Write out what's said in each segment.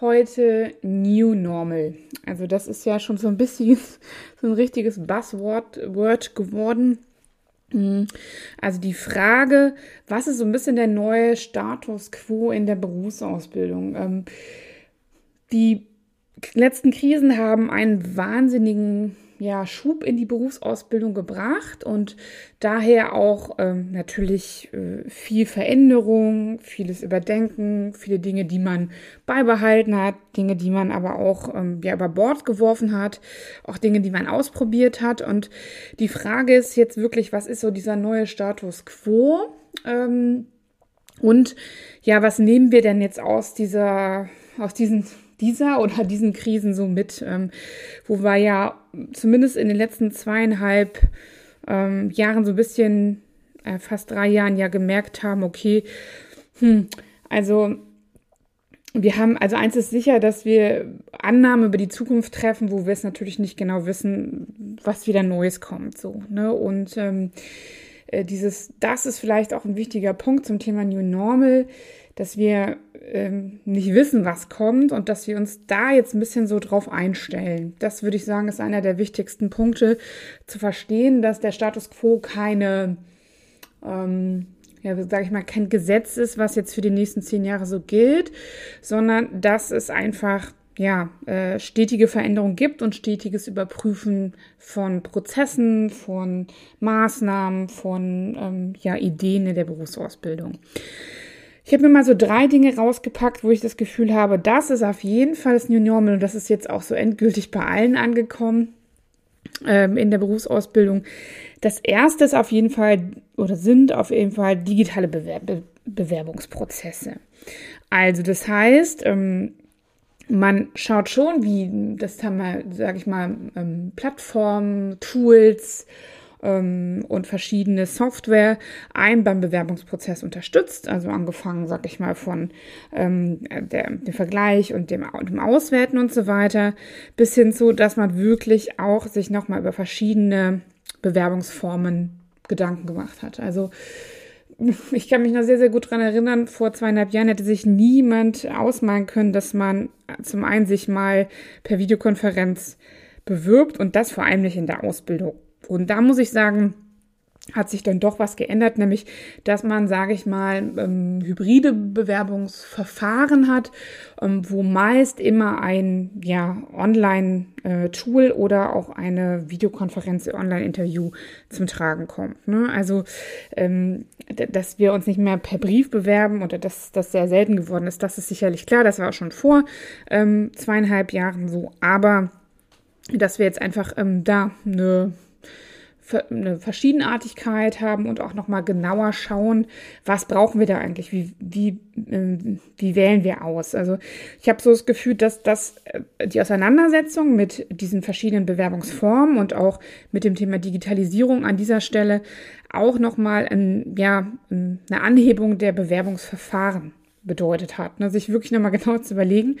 heute New Normal. Also das ist ja schon so ein bisschen so ein richtiges Buzzword Word geworden. Hm, also die Frage, was ist so ein bisschen der neue Status quo in der Berufsausbildung? Ähm, die letzten Krisen haben einen wahnsinnigen ja, Schub in die Berufsausbildung gebracht und daher auch ähm, natürlich äh, viel Veränderung, vieles Überdenken, viele Dinge, die man beibehalten hat, Dinge, die man aber auch ähm, ja, über Bord geworfen hat, auch Dinge, die man ausprobiert hat. Und die Frage ist jetzt wirklich, was ist so dieser neue Status quo? Ähm, und ja, was nehmen wir denn jetzt aus dieser, aus diesen dieser oder diesen Krisen so mit, ähm, wo wir ja zumindest in den letzten zweieinhalb ähm, Jahren so ein bisschen, äh, fast drei Jahren ja gemerkt haben, okay, hm, also wir haben, also eins ist sicher, dass wir Annahmen über die Zukunft treffen, wo wir es natürlich nicht genau wissen, was wieder Neues kommt, so, ne, und ähm, äh, dieses, das ist vielleicht auch ein wichtiger Punkt zum Thema New Normal, dass wir ähm, nicht wissen, was kommt und dass wir uns da jetzt ein bisschen so drauf einstellen. Das würde ich sagen, ist einer der wichtigsten Punkte zu verstehen, dass der Status quo keine, ähm, ja, sage ich mal, kein Gesetz ist, was jetzt für die nächsten zehn Jahre so gilt, sondern dass es einfach ja, äh, stetige Veränderung gibt und stetiges Überprüfen von Prozessen, von Maßnahmen, von ähm, ja, Ideen in der Berufsausbildung. Ich habe mir mal so drei Dinge rausgepackt, wo ich das Gefühl habe, das ist auf jeden Fall das New Normal und das ist jetzt auch so endgültig bei allen angekommen ähm, in der Berufsausbildung. Das erste ist auf jeden Fall oder sind auf jeden Fall digitale Bewerb Bewerbungsprozesse. Also das heißt, ähm, man schaut schon, wie das haben wir, sage ich mal, ähm, Plattformen, Tools, ähm, und verschiedene Software einen beim Bewerbungsprozess unterstützt. Also angefangen, sag ich mal, von ähm, der, dem Vergleich und dem, dem Auswerten und so weiter, bis hin zu, dass man wirklich auch sich nochmal über verschiedene Bewerbungsformen Gedanken gemacht hat. Also ich kann mich noch sehr, sehr gut dran erinnern, vor zweieinhalb Jahren hätte sich niemand ausmalen können, dass man zum einen sich mal per Videokonferenz bewirbt und das vor allem nicht in der Ausbildung. Und da muss ich sagen, hat sich dann doch was geändert, nämlich dass man, sage ich mal, ähm, hybride Bewerbungsverfahren hat, ähm, wo meist immer ein ja, Online-Tool äh, oder auch eine Videokonferenz, Online-Interview zum Tragen kommt. Ne? Also, ähm, dass wir uns nicht mehr per Brief bewerben oder dass das sehr selten geworden ist, das ist sicherlich klar, das war auch schon vor ähm, zweieinhalb Jahren so, aber dass wir jetzt einfach ähm, da eine eine Verschiedenartigkeit haben und auch nochmal genauer schauen, was brauchen wir da eigentlich, wie, wie, äh, wie wählen wir aus. Also ich habe so das Gefühl, dass das äh, die Auseinandersetzung mit diesen verschiedenen Bewerbungsformen und auch mit dem Thema Digitalisierung an dieser Stelle auch nochmal ein, ja, eine Anhebung der Bewerbungsverfahren bedeutet hat. Ne? Sich wirklich nochmal genau zu überlegen,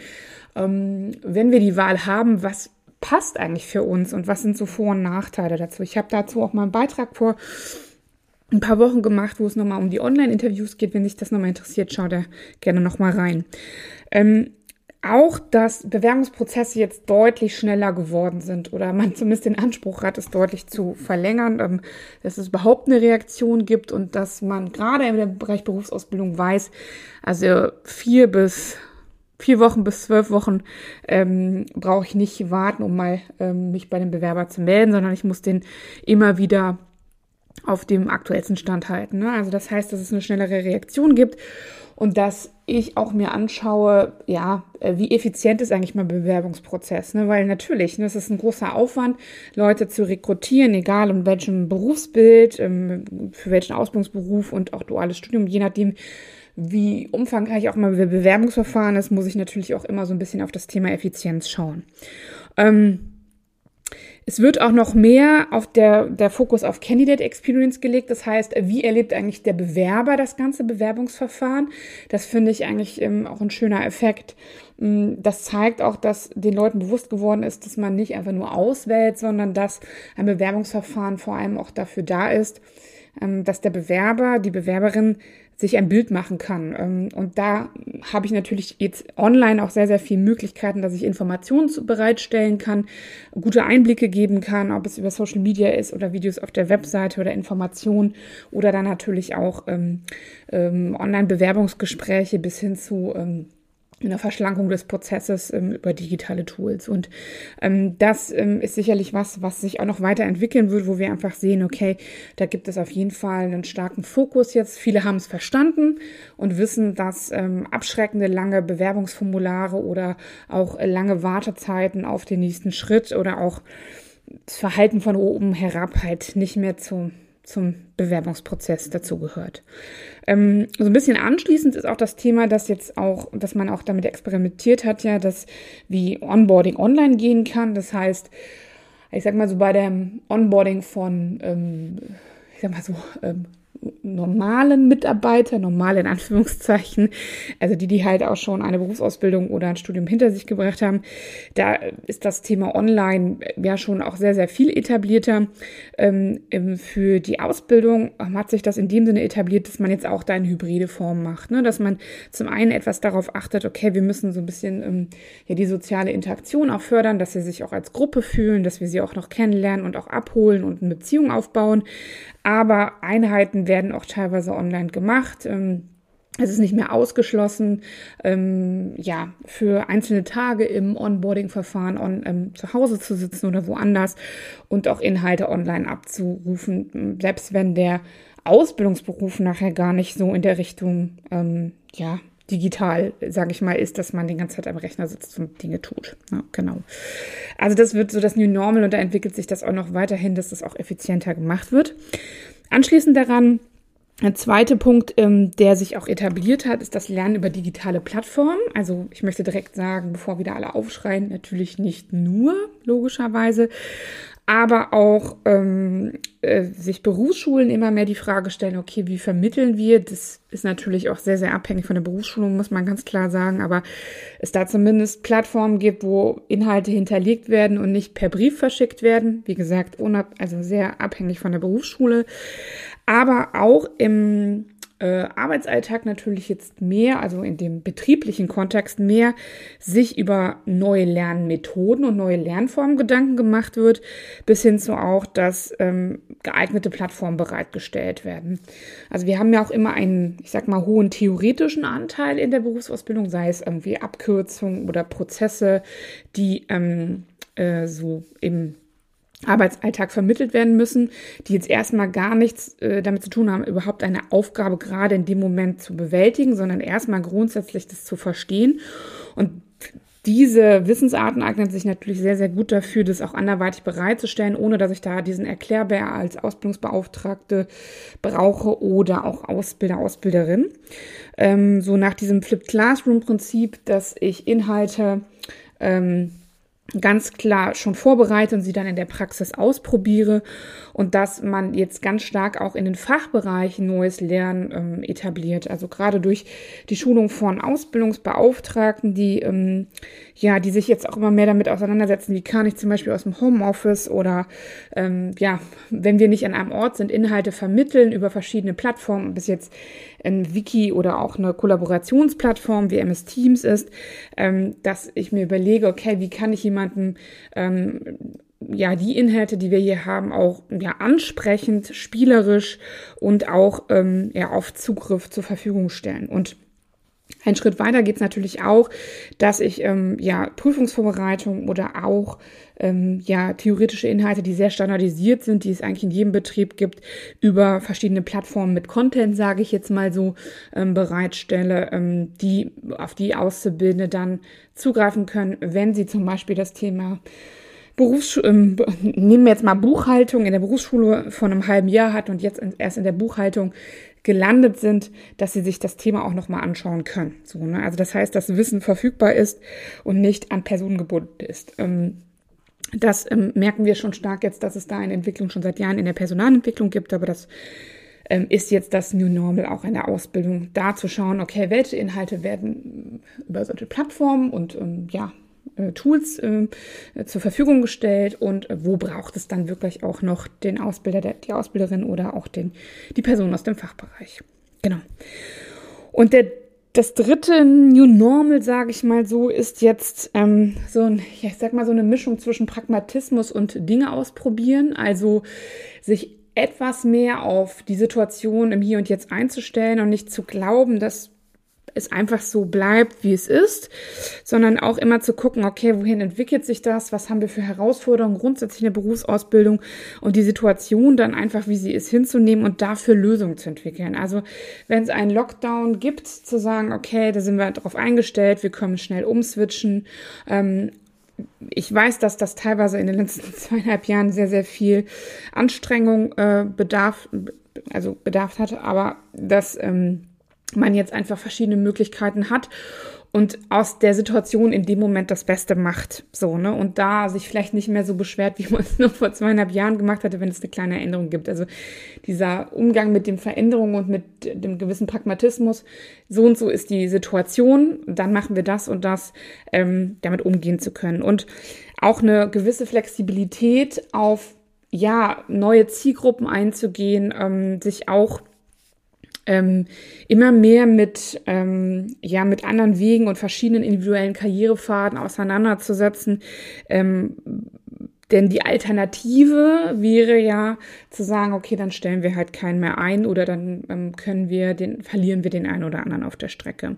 ähm, wenn wir die Wahl haben, was passt eigentlich für uns und was sind so Vor- und Nachteile dazu. Ich habe dazu auch mal einen Beitrag vor ein paar Wochen gemacht, wo es nochmal um die Online-Interviews geht. Wenn sich das nochmal interessiert, schaut da gerne nochmal rein. Ähm, auch, dass Bewerbungsprozesse jetzt deutlich schneller geworden sind oder man zumindest den Anspruch hat, es deutlich zu verlängern, ähm, dass es überhaupt eine Reaktion gibt und dass man gerade im Bereich Berufsausbildung weiß, also vier bis vier Wochen bis zwölf Wochen ähm, brauche ich nicht warten, um mal ähm, mich bei dem Bewerber zu melden, sondern ich muss den immer wieder auf dem aktuellsten Stand halten. Ne? Also das heißt, dass es eine schnellere Reaktion gibt und dass ich auch mir anschaue, ja, äh, wie effizient ist eigentlich mein Bewerbungsprozess, ne? Weil natürlich, ne, es ist ein großer Aufwand, Leute zu rekrutieren, egal in welchem Berufsbild, ähm, für welchen Ausbildungsberuf und auch duales Studium, je nachdem, wie umfangreich auch mal Bewerbungsverfahren ist, muss ich natürlich auch immer so ein bisschen auf das Thema Effizienz schauen. Ähm, es wird auch noch mehr auf der, der Fokus auf Candidate Experience gelegt. Das heißt, wie erlebt eigentlich der Bewerber das ganze Bewerbungsverfahren? Das finde ich eigentlich ähm, auch ein schöner Effekt. Mm, das zeigt auch, dass den Leuten bewusst geworden ist, dass man nicht einfach nur auswählt, sondern dass ein Bewerbungsverfahren vor allem auch dafür da ist, ähm, dass der Bewerber, die Bewerberin sich ein Bild machen kann. Ähm, und da habe ich natürlich jetzt online auch sehr, sehr viele Möglichkeiten, dass ich Informationen bereitstellen kann, gute Einblicke geben kann, ob es über Social Media ist oder Videos auf der Webseite oder Informationen oder dann natürlich auch ähm, ähm, Online-Bewerbungsgespräche bis hin zu ähm, in der Verschlankung des Prozesses ähm, über digitale Tools. Und ähm, das ähm, ist sicherlich was, was sich auch noch weiterentwickeln wird, wo wir einfach sehen, okay, da gibt es auf jeden Fall einen starken Fokus jetzt. Viele haben es verstanden und wissen, dass ähm, abschreckende lange Bewerbungsformulare oder auch lange Wartezeiten auf den nächsten Schritt oder auch das Verhalten von oben herab halt nicht mehr zu zum Bewerbungsprozess dazugehört. Ähm, so ein bisschen anschließend ist auch das Thema, dass jetzt auch, dass man auch damit experimentiert hat, ja, dass wie Onboarding online gehen kann. Das heißt, ich sag mal so bei dem Onboarding von, ähm, ich sag mal so, ähm, normalen Mitarbeiter, normal in Anführungszeichen, also die, die halt auch schon eine Berufsausbildung oder ein Studium hinter sich gebracht haben, da ist das Thema Online ja schon auch sehr, sehr viel etablierter. Ähm, für die Ausbildung hat sich das in dem Sinne etabliert, dass man jetzt auch da eine hybride Form macht, ne? dass man zum einen etwas darauf achtet, okay, wir müssen so ein bisschen ähm, ja die soziale Interaktion auch fördern, dass sie sich auch als Gruppe fühlen, dass wir sie auch noch kennenlernen und auch abholen und eine Beziehung aufbauen. Aber Einheiten werden auch teilweise online gemacht. Ähm, es ist nicht mehr ausgeschlossen, ähm, ja, für einzelne Tage im Onboarding-Verfahren on, ähm, zu Hause zu sitzen oder woanders und auch Inhalte online abzurufen, selbst wenn der Ausbildungsberuf nachher gar nicht so in der Richtung, ähm, ja, digital, sage ich mal, ist, dass man die ganze Zeit am Rechner sitzt und Dinge tut. Ja, genau. Also das wird so das New Normal und da entwickelt sich das auch noch weiterhin, dass das auch effizienter gemacht wird. Anschließend daran ein zweiter Punkt, ähm, der sich auch etabliert hat, ist das Lernen über digitale Plattformen. Also ich möchte direkt sagen, bevor wieder alle aufschreien, natürlich nicht nur, logischerweise, aber auch ähm, äh, sich Berufsschulen immer mehr die Frage stellen, okay, wie vermitteln wir? Das ist natürlich auch sehr, sehr abhängig von der Berufsschulung, muss man ganz klar sagen, aber es da zumindest Plattformen gibt, wo Inhalte hinterlegt werden und nicht per Brief verschickt werden. Wie gesagt, also sehr abhängig von der Berufsschule, aber auch im äh, Arbeitsalltag natürlich jetzt mehr, also in dem betrieblichen Kontext mehr, sich über neue Lernmethoden und neue Lernformen Gedanken gemacht wird, bis hin zu auch, dass ähm, geeignete Plattformen bereitgestellt werden. Also wir haben ja auch immer einen, ich sag mal, hohen theoretischen Anteil in der Berufsausbildung, sei es irgendwie Abkürzungen oder Prozesse, die ähm, äh, so im Arbeitsalltag vermittelt werden müssen, die jetzt erstmal gar nichts äh, damit zu tun haben, überhaupt eine Aufgabe gerade in dem Moment zu bewältigen, sondern erstmal grundsätzlich das zu verstehen. Und diese Wissensarten eignen sich natürlich sehr, sehr gut dafür, das auch anderweitig bereitzustellen, ohne dass ich da diesen Erklärbär als Ausbildungsbeauftragte brauche oder auch Ausbilder, Ausbilderin. Ähm, so nach diesem Flipped Classroom Prinzip, dass ich Inhalte ähm, ganz klar schon vorbereite und sie dann in der Praxis ausprobiere und dass man jetzt ganz stark auch in den Fachbereichen neues Lernen ähm, etabliert. Also gerade durch die Schulung von Ausbildungsbeauftragten, die ähm, ja, die sich jetzt auch immer mehr damit auseinandersetzen, wie kann ich zum Beispiel aus dem Homeoffice oder ähm, ja, wenn wir nicht an einem Ort sind, Inhalte vermitteln über verschiedene Plattformen, bis jetzt ein Wiki oder auch eine Kollaborationsplattform wie MS Teams ist, ähm, dass ich mir überlege, okay, wie kann ich jemanden ähm, ja, die Inhalte, die wir hier haben, auch ja, ansprechend, spielerisch und auch ähm, ja, auf Zugriff zur Verfügung stellen. Und Ein Schritt weiter geht es natürlich auch, dass ich ähm, ja Prüfungsvorbereitung oder auch ähm, ja theoretische Inhalte, die sehr standardisiert sind, die es eigentlich in jedem Betrieb gibt, über verschiedene Plattformen mit Content, sage ich jetzt mal so, ähm, bereitstelle, ähm, die auf die Auszubildende dann zugreifen können, wenn sie zum Beispiel das Thema Berufsschule, ähm, nehmen wir jetzt mal Buchhaltung in der Berufsschule von einem halben Jahr hat und jetzt erst in der Buchhaltung gelandet sind, dass sie sich das Thema auch nochmal anschauen können. So, ne? Also das heißt, dass Wissen verfügbar ist und nicht an Personen gebunden ist. Ähm, das ähm, merken wir schon stark jetzt, dass es da eine Entwicklung schon seit Jahren in der Personalentwicklung gibt, aber das ähm, ist jetzt das New Normal auch in der Ausbildung, da zu schauen, okay, welche Inhalte werden über solche Plattformen und ähm, ja, Tools äh, zur Verfügung gestellt und äh, wo braucht es dann wirklich auch noch den Ausbilder, der, die Ausbilderin oder auch den, die Person aus dem Fachbereich. Genau. Und der, das dritte New Normal, sage ich mal so, ist jetzt ähm, so ein, ja, ich sag mal so eine Mischung zwischen Pragmatismus und Dinge ausprobieren, also sich etwas mehr auf die Situation im Hier und Jetzt einzustellen und nicht zu glauben, dass es einfach so bleibt, wie es ist, sondern auch immer zu gucken, okay, wohin entwickelt sich das? Was haben wir für Herausforderungen grundsätzlich in der Berufsausbildung und die Situation dann einfach, wie sie ist, hinzunehmen und dafür Lösungen zu entwickeln. Also wenn es einen Lockdown gibt, zu sagen, okay, da sind wir darauf eingestellt, wir können schnell umswitchen. Ähm, ich weiß, dass das teilweise in den letzten zweieinhalb Jahren sehr, sehr viel Anstrengung äh, bedarf, also bedarf hat, aber das ähm, man jetzt einfach verschiedene Möglichkeiten hat und aus der Situation in dem Moment das Beste macht. So, ne? Und da sich vielleicht nicht mehr so beschwert, wie man es noch vor zweieinhalb Jahren gemacht hatte, wenn es eine kleine Änderung gibt. Also dieser Umgang mit den Veränderungen und mit dem gewissen Pragmatismus, so und so ist die Situation, dann machen wir das und das, ähm, damit umgehen zu können. Und auch eine gewisse Flexibilität auf ja, neue Zielgruppen einzugehen, ähm, sich auch ähm, immer mehr mit, ähm, ja, mit anderen Wegen und verschiedenen individuellen Karrierefaden auseinanderzusetzen. Ähm, denn die Alternative wäre ja zu sagen, okay, dann stellen wir halt keinen mehr ein oder dann ähm, können wir den, verlieren wir den einen oder anderen auf der Strecke.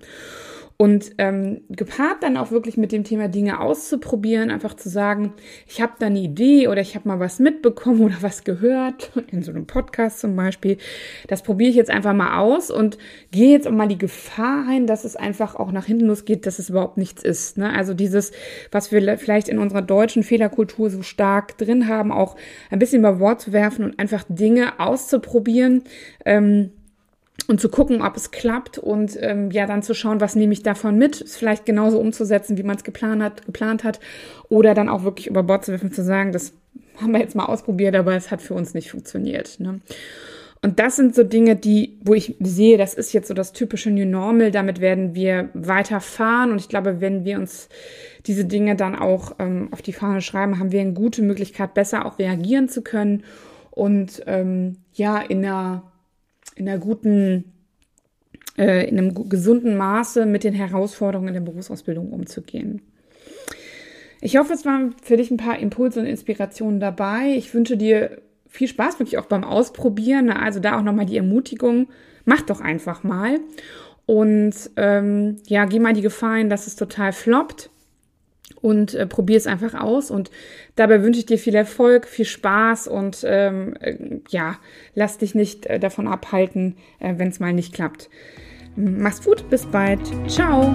Und ähm, gepaart dann auch wirklich mit dem Thema Dinge auszuprobieren, einfach zu sagen, ich habe da eine Idee oder ich habe mal was mitbekommen oder was gehört, in so einem Podcast zum Beispiel. Das probiere ich jetzt einfach mal aus und gehe jetzt auch mal die Gefahr ein, dass es einfach auch nach hinten losgeht, dass es überhaupt nichts ist. Ne? Also dieses, was wir vielleicht in unserer deutschen Fehlerkultur so stark drin haben, auch ein bisschen über Wort zu werfen und einfach Dinge auszuprobieren. Ähm, und zu gucken, ob es klappt und ähm, ja dann zu schauen, was nehme ich davon mit, es vielleicht genauso umzusetzen, wie man es geplant hat, geplant hat, oder dann auch wirklich über Bord zu werfen, zu sagen, das haben wir jetzt mal ausprobiert, aber es hat für uns nicht funktioniert. Ne? Und das sind so Dinge, die, wo ich sehe, das ist jetzt so das typische New Normal. Damit werden wir weiterfahren. Und ich glaube, wenn wir uns diese Dinge dann auch ähm, auf die Fahne schreiben, haben wir eine gute Möglichkeit, besser auch reagieren zu können und ähm, ja in einer in einer guten, äh, in einem gesunden Maße mit den Herausforderungen in der Berufsausbildung umzugehen. Ich hoffe, es waren für dich ein paar Impulse und Inspirationen dabei. Ich wünsche dir viel Spaß wirklich auch beim Ausprobieren. Also da auch nochmal die Ermutigung, mach doch einfach mal. Und ähm, ja, geh mal die Gefahr ein, dass es total floppt und äh, probier es einfach aus. Und dabei wünsche ich dir viel Erfolg, viel Spaß und ähm, äh, ja, lass dich nicht äh, davon abhalten, äh, wenn es mal nicht klappt. Mach's gut, bis bald. Ciao.